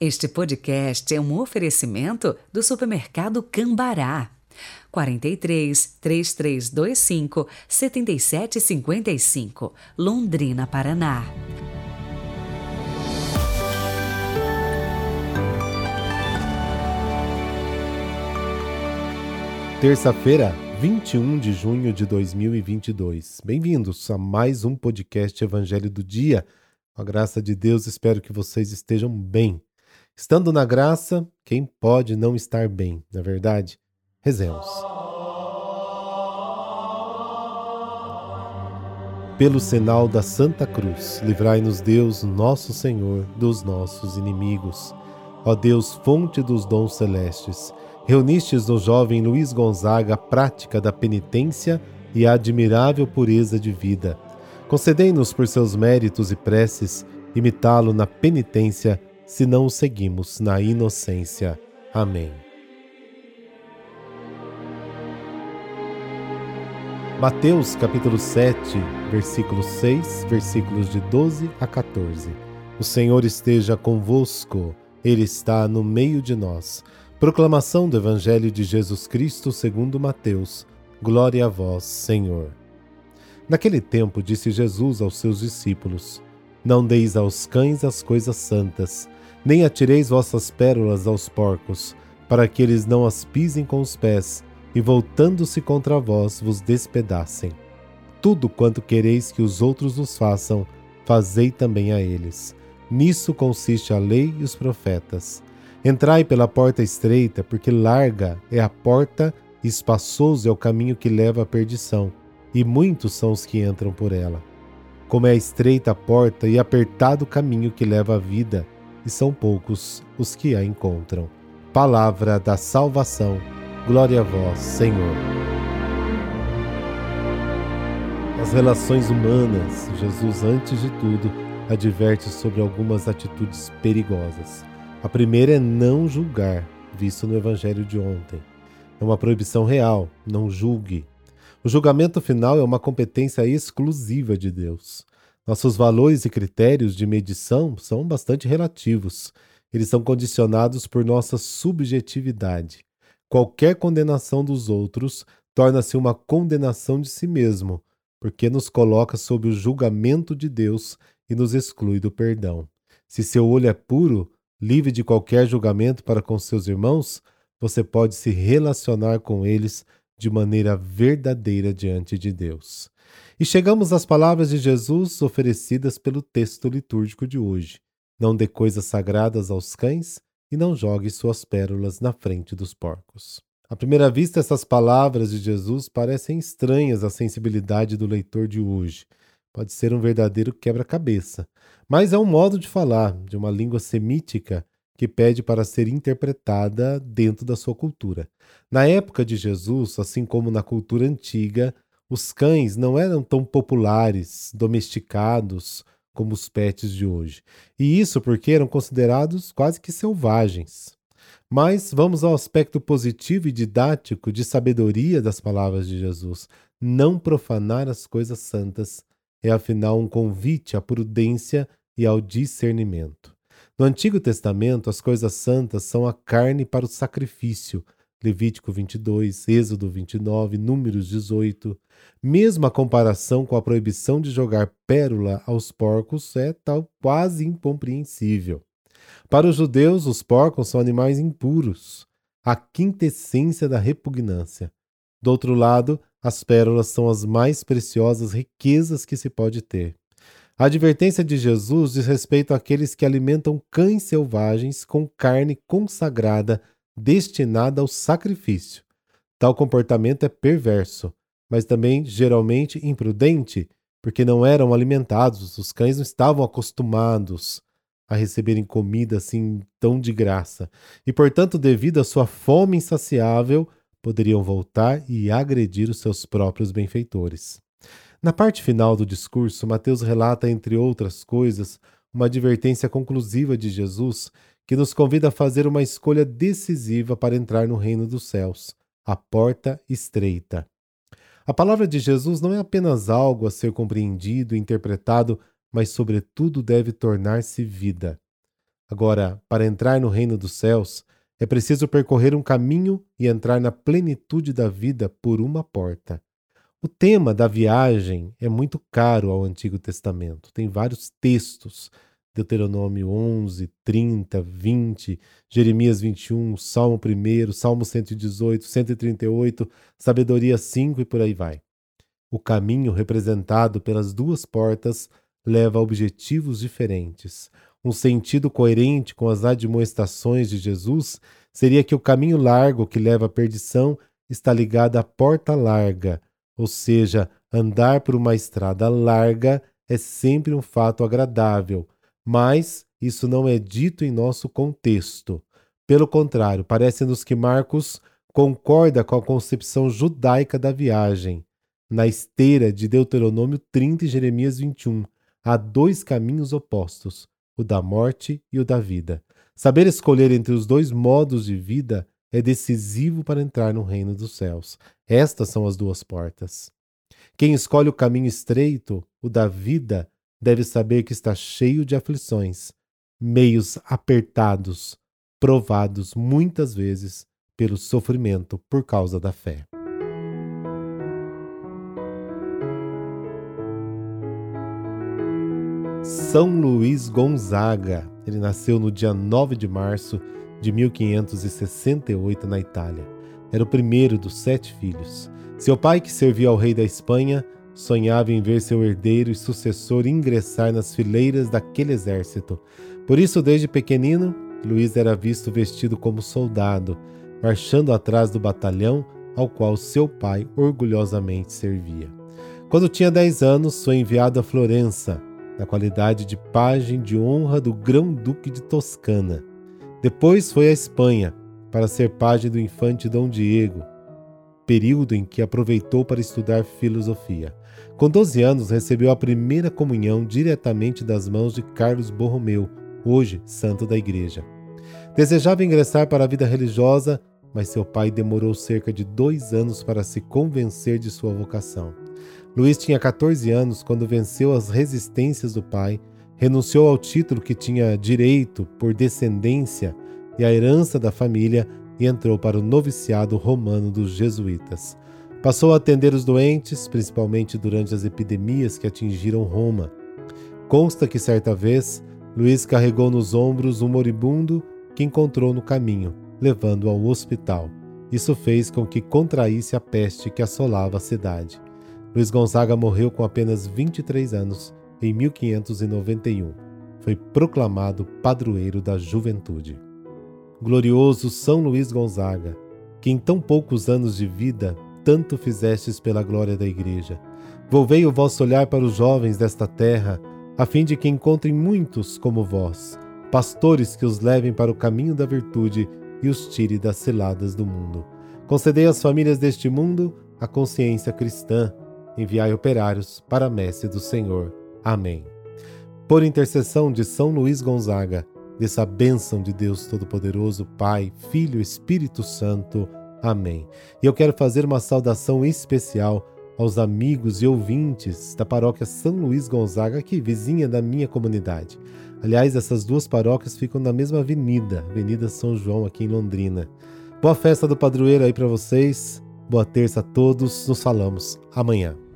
Este podcast é um oferecimento do supermercado Cambará. 43 3325 7755, Londrina, Paraná. Terça-feira, 21 de junho de 2022. Bem-vindos a mais um podcast Evangelho do Dia. Com a graça de Deus, espero que vocês estejam bem. Estando na graça, quem pode não estar bem, na é verdade? Rezemos. Pelo sinal da Santa Cruz, livrai-nos Deus, nosso Senhor, dos nossos inimigos. Ó Deus, fonte dos dons celestes, reunistes no jovem Luiz Gonzaga a prática da penitência e a admirável pureza de vida. Concedei-nos por seus méritos e preces imitá-lo na penitência, se não o seguimos na inocência. Amém. Mateus capítulo 7, versículo 6, versículos de 12 a 14. O Senhor esteja convosco, Ele está no meio de nós. Proclamação do Evangelho de Jesus Cristo segundo Mateus. Glória a vós, Senhor. Naquele tempo disse Jesus aos seus discípulos: Não deis aos cães as coisas santas, nem atireis vossas pérolas aos porcos, para que eles não as pisem com os pés, e voltando-se contra vós vos despedacem. Tudo quanto quereis que os outros vos façam, fazei também a eles. Nisso consiste a lei e os profetas. Entrai pela porta estreita, porque larga é a porta e espaçoso é o caminho que leva à perdição, e muitos são os que entram por ela. Como é estreita a porta e apertado o caminho que leva à vida, e são poucos os que a encontram. Palavra da salvação. Glória a vós, Senhor. As relações humanas, Jesus, antes de tudo, adverte sobre algumas atitudes perigosas. A primeira é não julgar, visto no Evangelho de ontem. É uma proibição real, não julgue. O julgamento final é uma competência exclusiva de Deus. Nossos valores e critérios de medição são bastante relativos. Eles são condicionados por nossa subjetividade. Qualquer condenação dos outros torna-se uma condenação de si mesmo, porque nos coloca sob o julgamento de Deus e nos exclui do perdão. Se seu olho é puro, livre de qualquer julgamento para com seus irmãos, você pode se relacionar com eles de maneira verdadeira diante de Deus. E chegamos às palavras de Jesus oferecidas pelo texto litúrgico de hoje. Não dê coisas sagradas aos cães e não jogue suas pérolas na frente dos porcos. À primeira vista, essas palavras de Jesus parecem estranhas à sensibilidade do leitor de hoje. Pode ser um verdadeiro quebra-cabeça, mas é um modo de falar de uma língua semítica que pede para ser interpretada dentro da sua cultura. Na época de Jesus, assim como na cultura antiga, os cães não eram tão populares, domesticados como os pets de hoje. E isso porque eram considerados quase que selvagens. Mas vamos ao aspecto positivo e didático de sabedoria das palavras de Jesus. Não profanar as coisas santas é afinal um convite à prudência e ao discernimento. No Antigo Testamento, as coisas santas são a carne para o sacrifício. Levítico 22, Êxodo 29, Números 18. Mesmo a comparação com a proibição de jogar pérola aos porcos é tal quase incompreensível. Para os judeus, os porcos são animais impuros, a quintessência da repugnância. Do outro lado, as pérolas são as mais preciosas riquezas que se pode ter. A advertência de Jesus diz respeito àqueles que alimentam cães selvagens com carne consagrada destinada ao sacrifício. Tal comportamento é perverso, mas também geralmente imprudente, porque não eram alimentados, os cães não estavam acostumados a receberem comida assim tão de graça, e portanto, devido à sua fome insaciável, poderiam voltar e agredir os seus próprios benfeitores. Na parte final do discurso, Mateus relata, entre outras coisas, uma advertência conclusiva de Jesus que nos convida a fazer uma escolha decisiva para entrar no reino dos céus, a porta estreita. A palavra de Jesus não é apenas algo a ser compreendido e interpretado, mas, sobretudo, deve tornar-se vida. Agora, para entrar no reino dos céus, é preciso percorrer um caminho e entrar na plenitude da vida por uma porta. O tema da viagem é muito caro ao Antigo Testamento. Tem vários textos Deuteronômio 11, 30, 20, Jeremias 21, Salmo 1, Salmo 118, 138, Sabedoria 5 e por aí vai. O caminho representado pelas duas portas leva a objetivos diferentes. Um sentido coerente com as admoestações de Jesus seria que o caminho largo que leva à perdição está ligado à porta larga, ou seja, andar por uma estrada larga é sempre um fato agradável mas isso não é dito em nosso contexto. Pelo contrário, parece-nos que Marcos concorda com a concepção judaica da viagem. Na esteira de Deuteronômio 30 e Jeremias 21, há dois caminhos opostos, o da morte e o da vida. Saber escolher entre os dois modos de vida é decisivo para entrar no reino dos céus. Estas são as duas portas. Quem escolhe o caminho estreito, o da vida, deve saber que está cheio de aflições, meios apertados, provados muitas vezes pelo sofrimento por causa da fé. São Luís Gonzaga. Ele nasceu no dia 9 de março de 1568 na Itália. Era o primeiro dos sete filhos. Seu pai, que servia ao rei da Espanha, sonhava em ver seu herdeiro e sucessor ingressar nas fileiras daquele exército. Por isso, desde pequenino, Luiz era visto vestido como soldado, marchando atrás do batalhão ao qual seu pai orgulhosamente servia. Quando tinha 10 anos, foi enviado a Florença, na qualidade de pajem de honra do Grão-Duque de Toscana. Depois foi à Espanha, para ser pajem do infante Dom Diego, período em que aproveitou para estudar filosofia. Com 12 anos, recebeu a primeira comunhão diretamente das mãos de Carlos Borromeu, hoje santo da Igreja. Desejava ingressar para a vida religiosa, mas seu pai demorou cerca de dois anos para se convencer de sua vocação. Luiz tinha 14 anos quando venceu as resistências do pai, renunciou ao título que tinha direito por descendência e a herança da família e entrou para o noviciado romano dos jesuítas. Passou a atender os doentes, principalmente durante as epidemias que atingiram Roma. Consta que certa vez Luís carregou nos ombros um moribundo que encontrou no caminho, levando-o ao hospital. Isso fez com que contraísse a peste que assolava a cidade. Luiz Gonzaga morreu com apenas 23 anos em 1591. Foi proclamado padroeiro da juventude. Glorioso São Luís Gonzaga, que em tão poucos anos de vida tanto fizestes pela glória da Igreja. Volvei o vosso olhar para os jovens desta terra, a fim de que encontrem muitos como vós, pastores que os levem para o caminho da virtude e os tire das ciladas do mundo. Concedei às famílias deste mundo a consciência cristã. Enviai operários para a messe do Senhor. Amém. Por intercessão de São Luís Gonzaga, dessa bênção de Deus Todo-Poderoso, Pai, Filho Espírito Santo. Amém. E eu quero fazer uma saudação especial aos amigos e ouvintes da paróquia São Luís Gonzaga, aqui vizinha da minha comunidade. Aliás, essas duas paróquias ficam na mesma avenida, Avenida São João, aqui em Londrina. Boa festa do padroeiro aí para vocês. Boa terça a todos. Nos falamos amanhã.